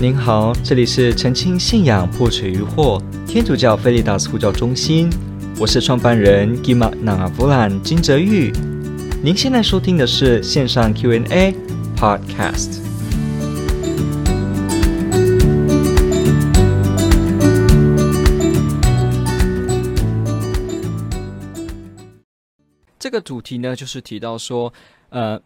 您好，这里是澄清信仰破除疑惑天主教菲利达斯呼叫中心，我是创办人 Gima Nangavolan 金泽玉。您现在收听的是线上 Q&A Podcast。这个主题呢，就是提到说，呃，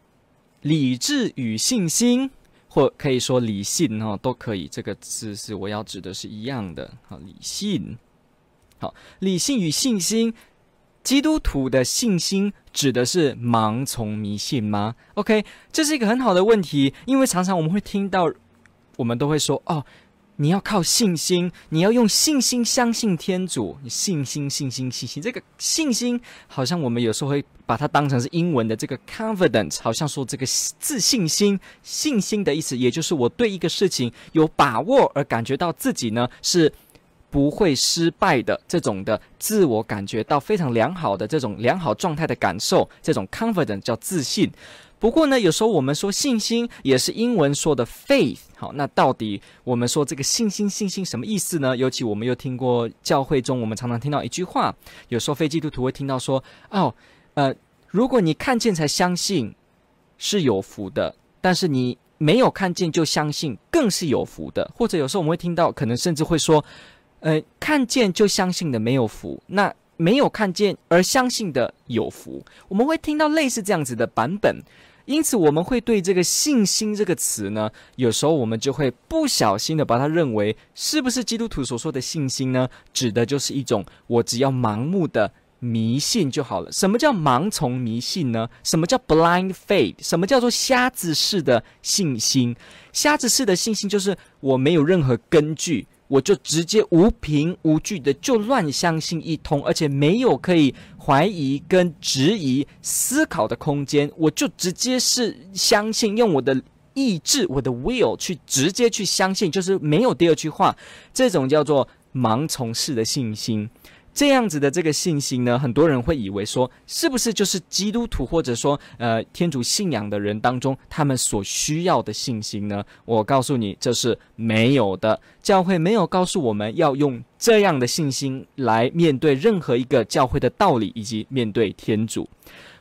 理智与信心。或可以说理性哈，都可以。这个字是我要指的是一样的。好，理性。好，理性与信心。基督徒的信心指的是盲从迷信吗？OK，这是一个很好的问题，因为常常我们会听到，我们都会说哦。你要靠信心，你要用信心相信天主。你信心，信心，信心。这个信心，好像我们有时候会把它当成是英文的这个 confidence，好像说这个自信心、信心的意思，也就是我对一个事情有把握，而感觉到自己呢是不会失败的这种的自我感觉到非常良好的这种良好状态的感受，这种 confidence 叫自信。不过呢，有时候我们说信心也是英文说的 faith。好，那到底我们说这个信心、信心什么意思呢？尤其我们又听过教会中，我们常常听到一句话，有时候非基督徒会听到说：“哦，呃，如果你看见才相信，是有福的；但是你没有看见就相信，更是有福的。”或者有时候我们会听到，可能甚至会说：“呃，看见就相信的没有福。”那没有看见而相信的有福。我们会听到类似这样子的版本。因此，我们会对这个“信心”这个词呢，有时候我们就会不小心的把它认为，是不是基督徒所说的信心呢？指的就是一种我只要盲目的迷信就好了。什么叫盲从迷信呢？什么叫 blind faith？什么叫做瞎子式的信心？瞎子式的信心就是我没有任何根据。我就直接无凭无据的就乱相信一通，而且没有可以怀疑跟质疑思考的空间，我就直接是相信，用我的意志、我的 will 去直接去相信，就是没有第二句话，这种叫做盲从式的信心。这样子的这个信心呢，很多人会以为说，是不是就是基督徒或者说呃天主信仰的人当中他们所需要的信心呢？我告诉你，这是没有的。教会没有告诉我们要用这样的信心来面对任何一个教会的道理以及面对天主。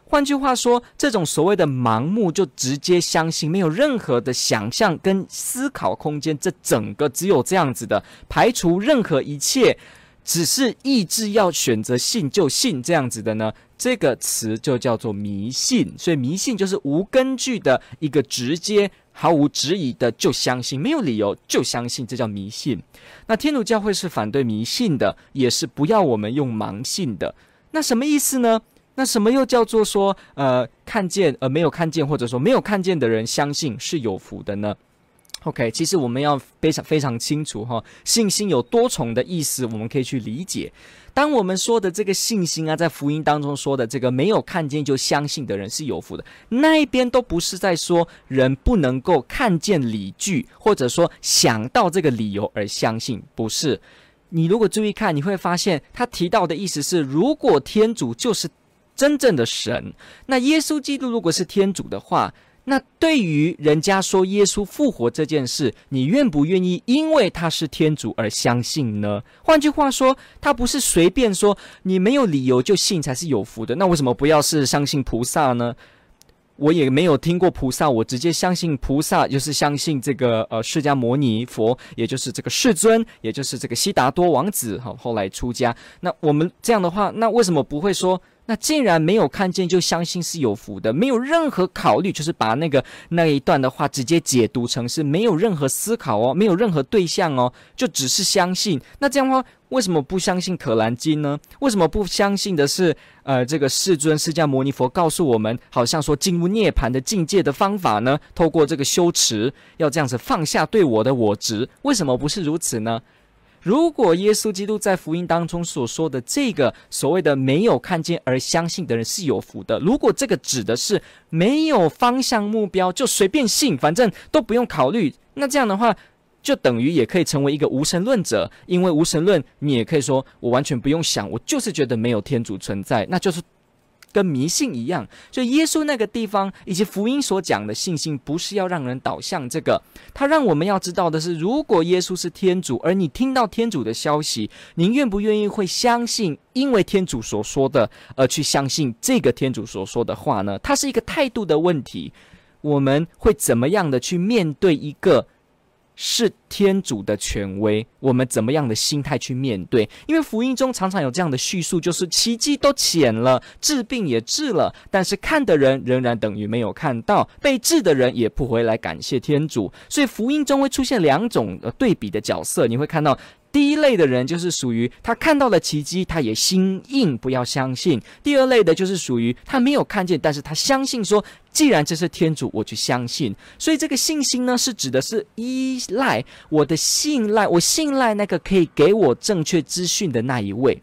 换句话说，这种所谓的盲目就直接相信，没有任何的想象跟思考空间，这整个只有这样子的，排除任何一切。只是意志要选择信就信这样子的呢，这个词就叫做迷信。所以迷信就是无根据的一个直接毫无质疑的就相信，没有理由就相信，这叫迷信。那天主教会是反对迷信的，也是不要我们用盲信的。那什么意思呢？那什么又叫做说呃看见而没有看见，或者说没有看见的人相信是有福的呢？OK，其实我们要非常非常清楚哈，信心有多重的意思，我们可以去理解。当我们说的这个信心啊，在福音当中说的这个没有看见就相信的人是有福的，那一边都不是在说人不能够看见理据，或者说想到这个理由而相信，不是。你如果注意看，你会发现他提到的意思是，如果天主就是真正的神，那耶稣基督如果是天主的话。那对于人家说耶稣复活这件事，你愿不愿意因为他是天主而相信呢？换句话说，他不是随便说你没有理由就信才是有福的。那为什么不要是相信菩萨呢？我也没有听过菩萨，我直接相信菩萨就是相信这个呃释迦牟尼佛，也就是这个世尊，也就是这个悉达多王子哈，后来出家。那我们这样的话，那为什么不会说？那竟然没有看见就相信是有福的，没有任何考虑，就是把那个那一段的话直接解读成是没有任何思考哦，没有任何对象哦，就只是相信。那这样的话，为什么不相信可兰经呢？为什么不相信的是呃这个世尊释迦牟尼佛告诉我们，好像说进入涅槃的境界的方法呢？透过这个修持，要这样子放下对我的我执，为什么不是如此呢？如果耶稣基督在福音当中所说的这个所谓的没有看见而相信的人是有福的，如果这个指的是没有方向目标就随便信，反正都不用考虑，那这样的话就等于也可以成为一个无神论者，因为无神论你也可以说我完全不用想，我就是觉得没有天主存在，那就是跟迷信一样。所以耶稣那个地方以及福音所讲的信心，不是要让人导向这个，他让我们要知道的是，如果耶稣是天主，而你听到天主的消息，您愿不愿意会相信，因为天主所说的而去相信这个天主所说的话呢？它是一个态度的问题。我们会怎么样的去面对一个是天主的权威？我们怎么样的心态去面对？因为福音中常常有这样的叙述，就是奇迹都显了，治病也治了，但是看的人仍然等于没有看到，被治的人也不回来感谢天主。所以福音中会出现两种呃对比的角色，你会看到。第一类的人就是属于他看到了奇迹，他也心硬不要相信。第二类的就是属于他没有看见，但是他相信说，既然这是天主，我就相信。所以这个信心呢，是指的是依赖我的信赖，我信赖那个可以给我正确资讯的那一位。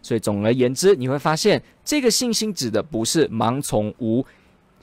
所以总而言之，你会发现这个信心指的不是盲从无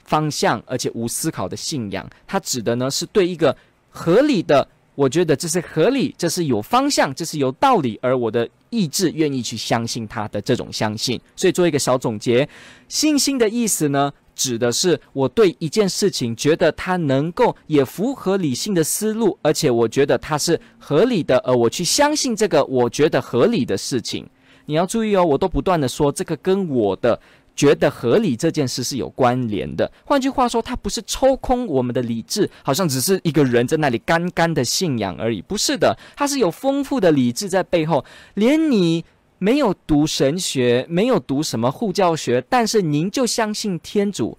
方向而且无思考的信仰，它指的呢是对一个合理的。我觉得这是合理，这是有方向，这是有道理，而我的意志愿意去相信他的这种相信。所以做一个小总结，信心的意思呢，指的是我对一件事情觉得它能够也符合理性的思路，而且我觉得它是合理的，而我去相信这个我觉得合理的事情。你要注意哦，我都不断的说这个跟我的。觉得合理这件事是有关联的。换句话说，它不是抽空我们的理智，好像只是一个人在那里干干的信仰而已。不是的，它是有丰富的理智在背后。连你没有读神学，没有读什么护教学，但是您就相信天主，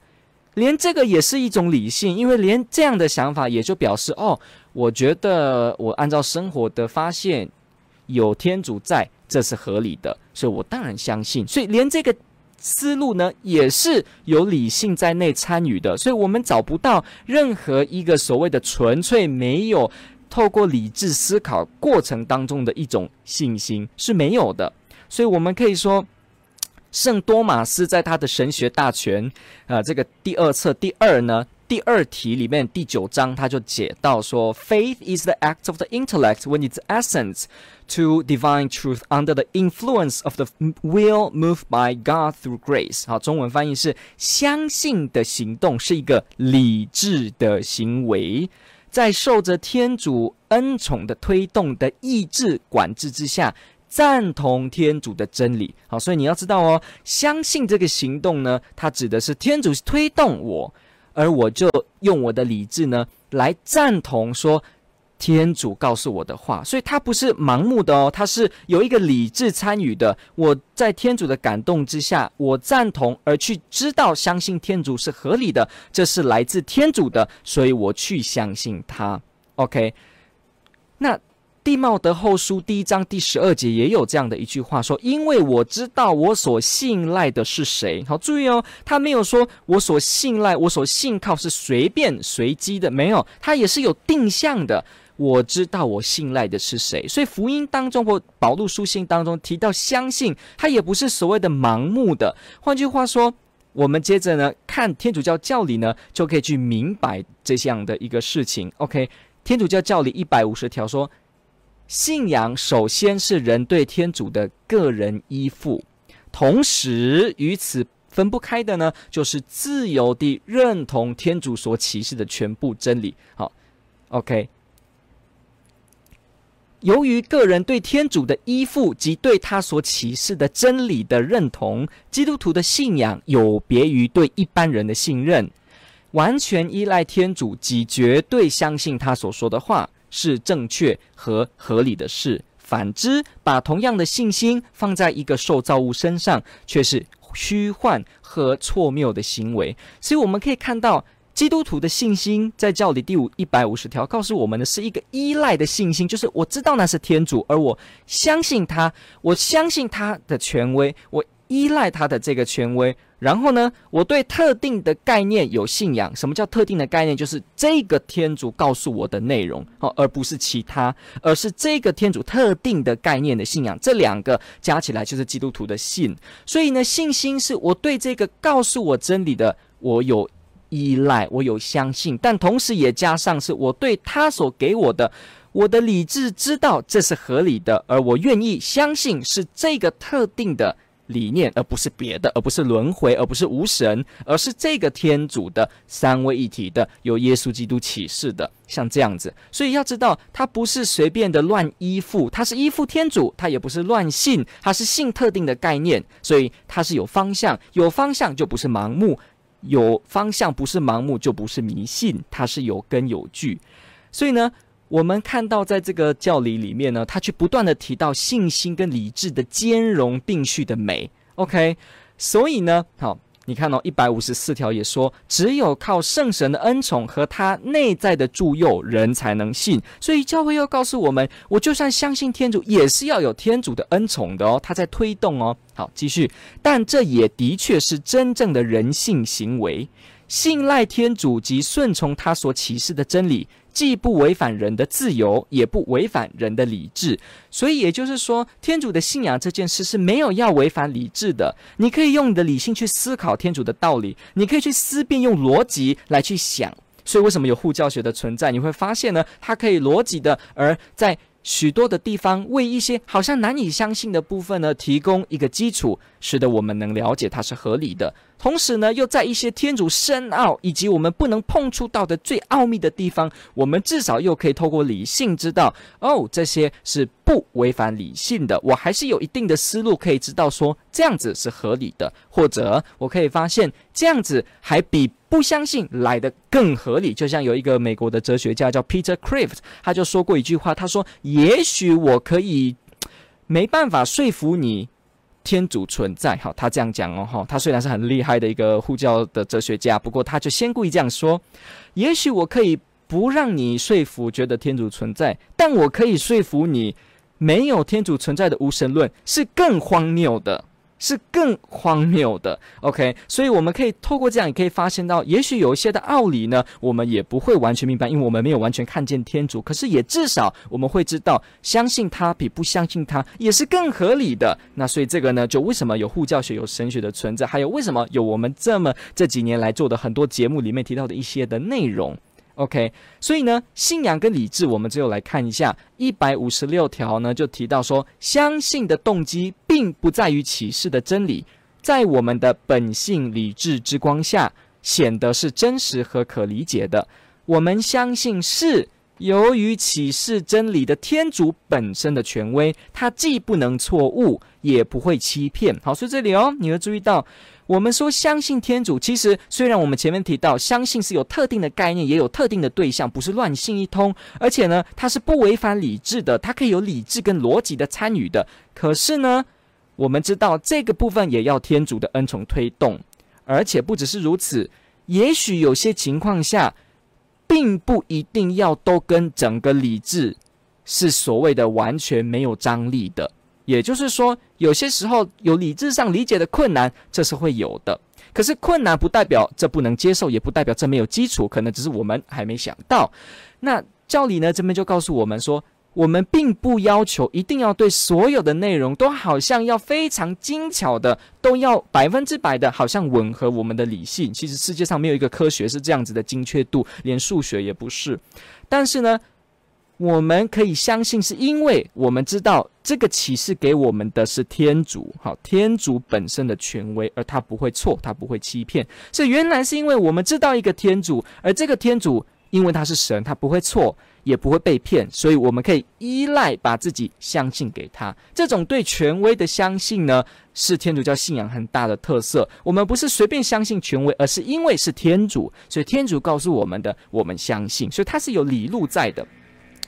连这个也是一种理性。因为连这样的想法，也就表示哦，我觉得我按照生活的发现，有天主在，这是合理的，所以我当然相信。所以连这个。思路呢，也是有理性在内参与的，所以我们找不到任何一个所谓的纯粹没有透过理智思考过程当中的一种信心是没有的。所以我们可以说，圣多马斯在他的神学大全，啊、这个第二册第二呢。第二题里面第九章，他就解到说：“Faith is the act of the intellect when its essence to divine truth under the influence of the will moved by God through grace。”好，中文翻译是：相信的行动是一个理智的行为，在受着天主恩宠的推动的意志管制之下，赞同天主的真理。好，所以你要知道哦，相信这个行动呢，它指的是天主推动我。而我就用我的理智呢，来赞同说天主告诉我的话，所以他不是盲目的哦，他是有一个理智参与的。我在天主的感动之下，我赞同而去知道相信天主是合理的，这是来自天主的，所以我去相信他。OK，那。弟茂德后书第一章第十二节也有这样的一句话说：“因为我知道我所信赖的是谁。”好，注意哦，他没有说我所信赖、我所信靠是随便随机的，没有，他也是有定向的。我知道我信赖的是谁，所以福音当中或保禄书信当中提到相信，他也不是所谓的盲目的。换句话说，我们接着呢看天主教教理呢，就可以去明白这样的一个事情。OK，天主教教理一百五十条说。信仰首先是人对天主的个人依附，同时与此分不开的呢，就是自由地认同天主所启示的全部真理。好，OK。由于个人对天主的依附及对他所启示的真理的认同，基督徒的信仰有别于对一般人的信任，完全依赖天主及绝对相信他所说的话。是正确和合理的事。反之，把同样的信心放在一个受造物身上，却是虚幻和错谬的行为。所以，我们可以看到，基督徒的信心在教理第五一百五十条告诉我们的是一个依赖的信心，就是我知道那是天主，而我相信他，我相信他的权威，我依赖他的这个权威。然后呢，我对特定的概念有信仰。什么叫特定的概念？就是这个天主告诉我的内容，哦，而不是其他，而是这个天主特定的概念的信仰。这两个加起来就是基督徒的信。所以呢，信心是我对这个告诉我真理的，我有依赖，我有相信，但同时也加上是我对他所给我的，我的理智知道这是合理的，而我愿意相信是这个特定的。理念，而不是别的，而不是轮回，而不是无神，而是这个天主的三位一体的，由耶稣基督启示的，像这样子。所以要知道，他不是随便的乱依附，他是依附天主，他也不是乱信，他是信特定的概念，所以他是有方向，有方向就不是盲目，有方向不是盲目就不是迷信，他是有根有据。所以呢，我们看到，在这个教理里面呢，他却不断地提到信心跟理智的兼容并蓄的美。OK，所以呢，好，你看到一百五十四条也说，只有靠圣神的恩宠和他内在的助佑，人才能信。所以教会又告诉我们，我就算相信天主，也是要有天主的恩宠的哦，他在推动哦。好，继续，但这也的确是真正的人性行为，信赖天主及顺从他所启示的真理。既不违反人的自由，也不违反人的理智，所以也就是说，天主的信仰这件事是没有要违反理智的。你可以用你的理性去思考天主的道理，你可以去思辨，用逻辑来去想。所以，为什么有护教学的存在？你会发现呢，它可以逻辑的，而在。许多的地方为一些好像难以相信的部分呢，提供一个基础，使得我们能了解它是合理的。同时呢，又在一些天主深奥以及我们不能碰触到的最奥秘的地方，我们至少又可以透过理性知道，哦，这些是不违反理性的。我还是有一定的思路可以知道说这样子是合理的，或者我可以发现这样子还比。不相信来的更合理，就像有一个美国的哲学家叫 Peter Kreeft，他就说过一句话，他说：“也许我可以没办法说服你天主存在。”哈，他这样讲哦，哈，他虽然是很厉害的一个护教的哲学家，不过他就先故意这样说：“也许我可以不让你说服觉得天主存在，但我可以说服你，没有天主存在的无神论是更荒谬的。”是更荒谬的，OK，所以我们可以透过这样，也可以发现到，也许有一些的奥理呢，我们也不会完全明白，因为我们没有完全看见天主。可是也至少我们会知道，相信他比不相信他也是更合理的。那所以这个呢，就为什么有护教学、有神学的存在，还有为什么有我们这么这几年来做的很多节目里面提到的一些的内容。OK，所以呢，信仰跟理智，我们只有来看一下一百五十六条呢，就提到说，相信的动机并不在于启示的真理，在我们的本性理智之光下，显得是真实和可理解的。我们相信是由于启示真理的天主本身的权威，它既不能错误，也不会欺骗。好，所以这里哦，你会注意到。我们说相信天主，其实虽然我们前面提到相信是有特定的概念，也有特定的对象，不是乱信一通，而且呢，它是不违反理智的，它可以有理智跟逻辑的参与的。可是呢，我们知道这个部分也要天主的恩宠推动，而且不只是如此，也许有些情况下，并不一定要都跟整个理智是所谓的完全没有张力的。也就是说，有些时候有理智上理解的困难，这是会有的。可是困难不代表这不能接受，也不代表这没有基础，可能只是我们还没想到。那教理呢，这边就告诉我们说，我们并不要求一定要对所有的内容都好像要非常精巧的，都要百分之百的，好像吻合我们的理性。其实世界上没有一个科学是这样子的精确度，连数学也不是。但是呢，我们可以相信，是因为我们知道这个启示给我们的是天主，好，天主本身的权威，而他不会错，他不会欺骗。是原来是因为我们知道一个天主，而这个天主因为他是神，他不会错，也不会被骗，所以我们可以依赖把自己相信给他。这种对权威的相信呢，是天主教信仰很大的特色。我们不是随便相信权威，而是因为是天主，所以天主告诉我们的，我们相信，所以他是有理路在的。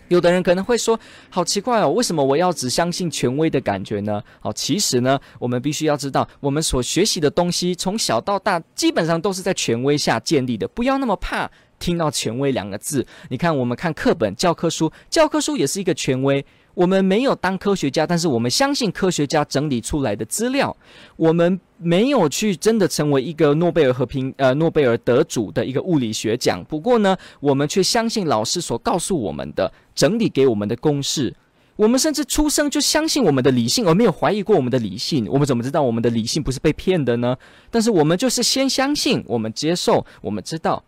有的人可能会说：“好奇怪哦，为什么我要只相信权威的感觉呢？”好，其实呢，我们必须要知道，我们所学习的东西从小到大基本上都是在权威下建立的。不要那么怕听到“权威”两个字。你看，我们看课本、教科书，教科书也是一个权威。我们没有当科学家，但是我们相信科学家整理出来的资料。我们没有去真的成为一个诺贝尔和平呃诺贝尔得主的一个物理学奖。不过呢，我们却相信老师所告诉我们的整理给我们的公式。我们甚至出生就相信我们的理性，而没有怀疑过我们的理性。我们怎么知道我们的理性不是被骗的呢？但是我们就是先相信，我们接受，我们知道。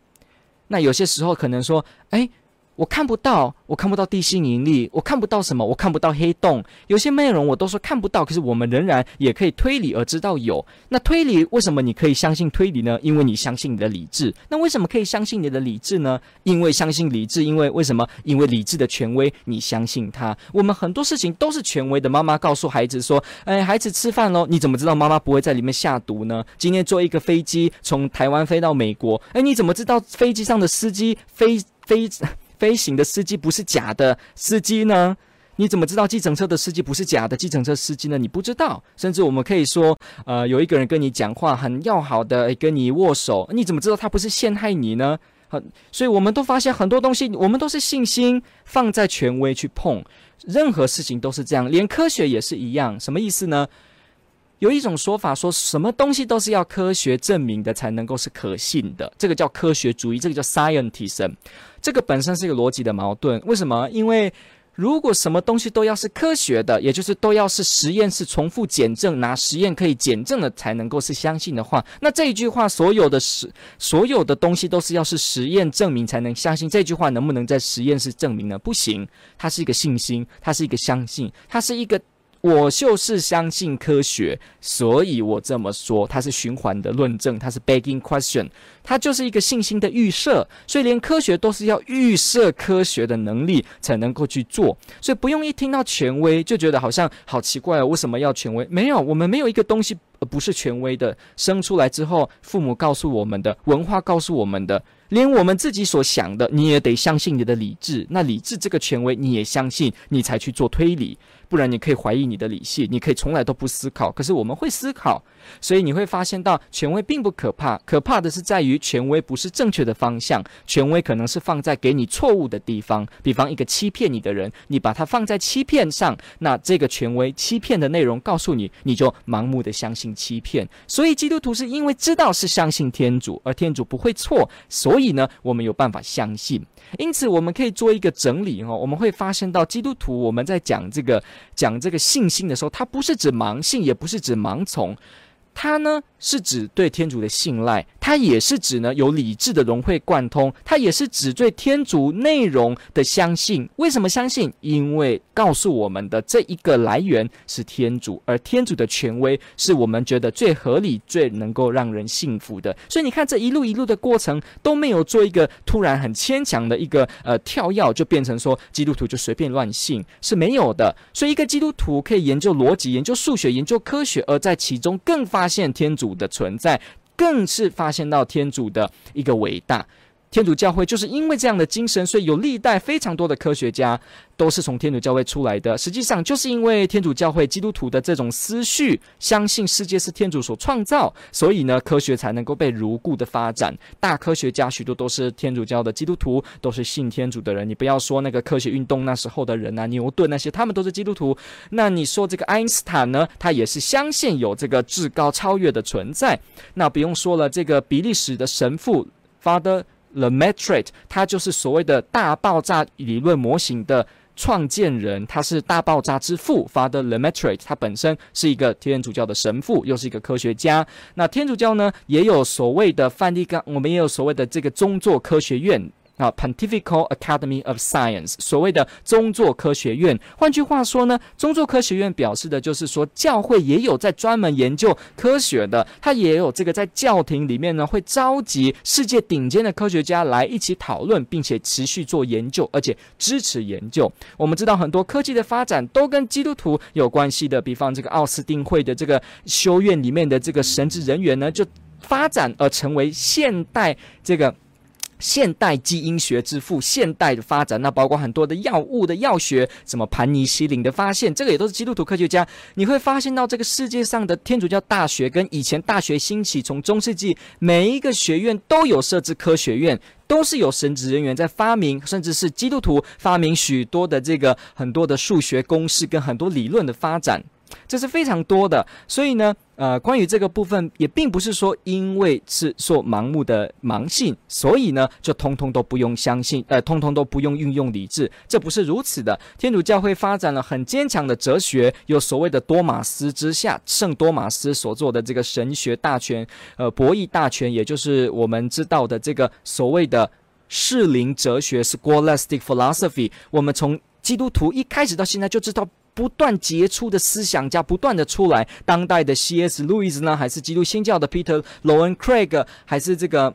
那有些时候可能说，哎。我看不到，我看不到地心引力，我看不到什么，我看不到黑洞。有些内容我都说看不到，可是我们仍然也可以推理而知道有。那推理为什么你可以相信推理呢？因为你相信你的理智。那为什么可以相信你的理智呢？因为相信理智。因为为什么？因为理智的权威，你相信他。我们很多事情都是权威的。妈妈告诉孩子说：“哎，孩子吃饭喽。”你怎么知道妈妈不会在里面下毒呢？今天坐一个飞机从台湾飞到美国，哎，你怎么知道飞机上的司机飞飞？飞行的司机不是假的司机呢？你怎么知道计程车的司机不是假的计程车司机呢？你不知道。甚至我们可以说，呃，有一个人跟你讲话很要好的，跟你握手，你怎么知道他不是陷害你呢？好，所以我们都发现很多东西，我们都是信心放在权威去碰，任何事情都是这样，连科学也是一样。什么意思呢？有一种说法，说什么东西都是要科学证明的才能够是可信的，这个叫科学主义，这个叫 scientism。这个本身是一个逻辑的矛盾。为什么？因为如果什么东西都要是科学的，也就是都要是实验室重复检证，拿实验可以检证的才能够是相信的话，那这一句话所有的实所有的东西都是要是实验证明才能相信。这句话能不能在实验室证明呢？不行，它是一个信心，它是一个相信，它是一个。我就是相信科学，所以我这么说，它是循环的论证，它是 begging question，它就是一个信心的预设，所以连科学都是要预设科学的能力才能够去做，所以不用一听到权威就觉得好像好奇怪哦，为什么要权威？没有，我们没有一个东西不是权威的，生出来之后，父母告诉我们的，文化告诉我们的。连我们自己所想的，你也得相信你的理智。那理智这个权威，你也相信，你才去做推理。不然你可以怀疑你的理性，你可以从来都不思考。可是我们会思考，所以你会发现到权威并不可怕，可怕的是在于权威不是正确的方向。权威可能是放在给你错误的地方，比方一个欺骗你的人，你把它放在欺骗上，那这个权威欺骗的内容告诉你，你就盲目的相信欺骗。所以基督徒是因为知道是相信天主，而天主不会错，所以。呢，我们有办法相信，因此我们可以做一个整理哦，我们会发现到基督徒我们在讲这个讲这个信心的时候，它不是指盲信，也不是指盲从。它呢是指对天主的信赖，它也是指呢有理智的融会贯通，它也是指对天主内容的相信。为什么相信？因为告诉我们的这一个来源是天主，而天主的权威是我们觉得最合理、最能够让人信服的。所以你看这一路一路的过程都没有做一个突然很牵强的一个呃跳跃，就变成说基督徒就随便乱信是没有的。所以一个基督徒可以研究逻辑、研究数学、研究科学，而在其中更发。现天主的存在，更是发现到天主的一个伟大。天主教会就是因为这样的精神，所以有历代非常多的科学家都是从天主教会出来的。实际上，就是因为天主教会基督徒的这种思绪，相信世界是天主所创造，所以呢，科学才能够被如故的发展。大科学家许多都是天主教的基督徒，都是信天主的人。你不要说那个科学运动那时候的人啊，牛顿那些，他们都是基督徒。那你说这个爱因斯坦呢？他也是相信有这个至高超越的存在。那不用说了，这个比利时的神父 Father。Lemaitre，他就是所谓的大爆炸理论模型的创建人，他是大爆炸之父。Father Lemaitre，他本身是一个天主教的神父，又是一个科学家。那天主教呢，也有所谓的梵蒂冈，我们也有所谓的这个宗座科学院。啊，Pontifical Academy of Science，所谓的宗座科学院。换句话说呢，宗座科学院表示的就是说，教会也有在专门研究科学的，它也有这个在教廷里面呢，会召集世界顶尖的科学家来一起讨论，并且持续做研究，而且支持研究。我们知道很多科技的发展都跟基督徒有关系的，比方这个奥斯定会的这个修院里面的这个神职人员呢，就发展而成为现代这个。现代基因学之父，现代的发展，那包括很多的药物的药学，什么盘尼西林的发现，这个也都是基督徒科学家。你会发现到这个世界上的天主教大学跟以前大学兴起，从中世纪每一个学院都有设置科学院，都是有神职人员在发明，甚至是基督徒发明许多的这个很多的数学公式跟很多理论的发展。这是非常多的，所以呢，呃，关于这个部分，也并不是说因为是说盲目的盲信，所以呢，就通通都不用相信，呃，通通都不用运用理智，这不是如此的。天主教会发展了很坚强的哲学，有所谓的多马斯之下，圣多马斯所做的这个神学大全，呃，博弈大全，也就是我们知道的这个所谓的适龄哲学 （Scholastic Philosophy）。我们从基督徒一开始到现在就知道，不断杰出的思想家不断的出来，当代的 C.S. 路易斯呢，还是基督新教的 Peter loen craig 还是这个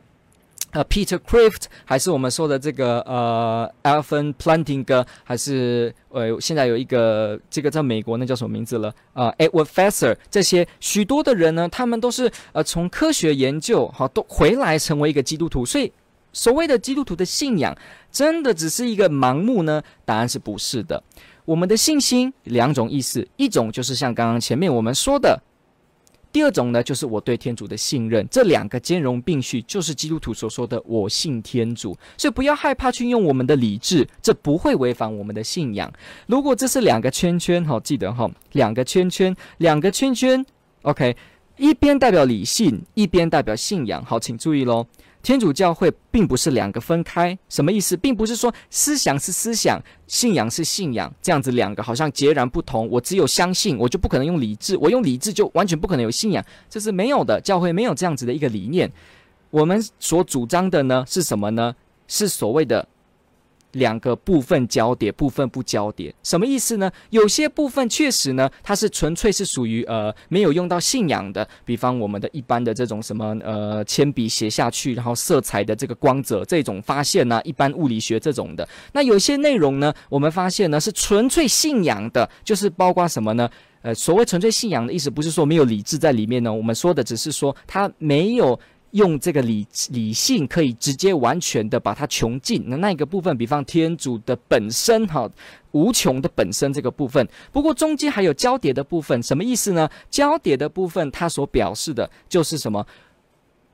呃 Peter Kreeft，还是我们说的这个呃 Alvin Plantinga，还是呃现在有一个这个在美国那叫什么名字了？呃 Edward Feser，这些许多的人呢，他们都是呃从科学研究好都回来成为一个基督徒，所以所谓的基督徒的信仰，真的只是一个盲目呢？答案是不是的。我们的信心两种意思，一种就是像刚刚前面我们说的，第二种呢，就是我对天主的信任，这两个兼容并蓄，就是基督徒所说的“我信天主”。所以不要害怕去用我们的理智，这不会违反我们的信仰。如果这是两个圈圈，好，记得哈，两个圈圈，两个圈圈，OK，一边代表理性，一边代表信仰。好，请注意喽。天主教会并不是两个分开，什么意思？并不是说思想是思想，信仰是信仰，这样子两个好像截然不同。我只有相信，我就不可能用理智；我用理智就完全不可能有信仰，这是没有的。教会没有这样子的一个理念。我们所主张的呢是什么呢？是所谓的。两个部分交叠，部分不交叠，什么意思呢？有些部分确实呢，它是纯粹是属于呃没有用到信仰的，比方我们的一般的这种什么呃铅笔写下去，然后色彩的这个光泽这种发现呢、一般物理学这种的。那有些内容呢，我们发现呢是纯粹信仰的，就是包括什么呢？呃，所谓纯粹信仰的意思，不是说没有理智在里面呢，我们说的只是说它没有。用这个理理性可以直接完全的把它穷尽，那那一个部分，比方天主的本身哈，无穷的本身这个部分。不过中间还有交叠的部分，什么意思呢？交叠的部分它所表示的就是什么？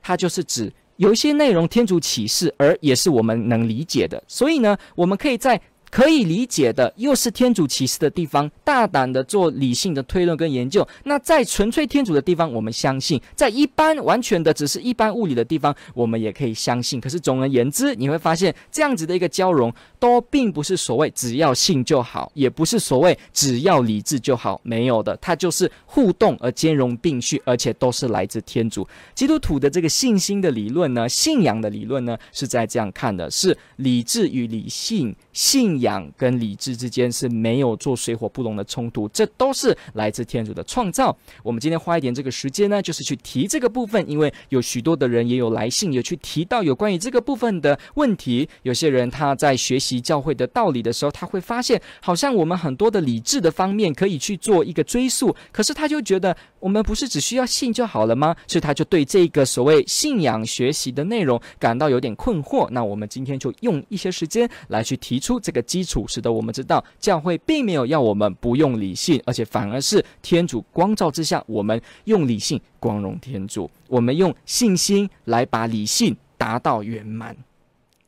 它就是指有一些内容天主启示，而也是我们能理解的。所以呢，我们可以在。可以理解的，又是天主启示的地方，大胆的做理性的推论跟研究。那在纯粹天主的地方，我们相信；在一般完全的只是一般物理的地方，我们也可以相信。可是总而言之，你会发现这样子的一个交融，都并不是所谓只要信就好，也不是所谓只要理智就好，没有的，它就是互动而兼容并蓄，而且都是来自天主。基督徒的这个信心的理论呢，信仰的理论呢，是在这样看的，是理智与理性信。养跟理智之间是没有做水火不容的冲突，这都是来自天主的创造。我们今天花一点这个时间呢，就是去提这个部分，因为有许多的人也有来信，有去提到有关于这个部分的问题。有些人他在学习教会的道理的时候，他会发现好像我们很多的理智的方面可以去做一个追溯，可是他就觉得我们不是只需要信就好了吗？所以他就对这个所谓信仰学习的内容感到有点困惑。那我们今天就用一些时间来去提出这个。基础使得我们知道，教会并没有要我们不用理性，而且反而是天主光照之下，我们用理性光荣天主，我们用信心来把理性达到圆满。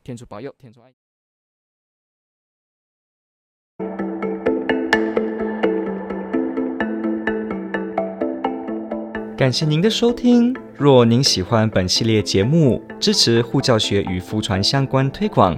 天主保佑，天主爱。感谢您的收听。若您喜欢本系列节目，支持护教学与福传相关推广。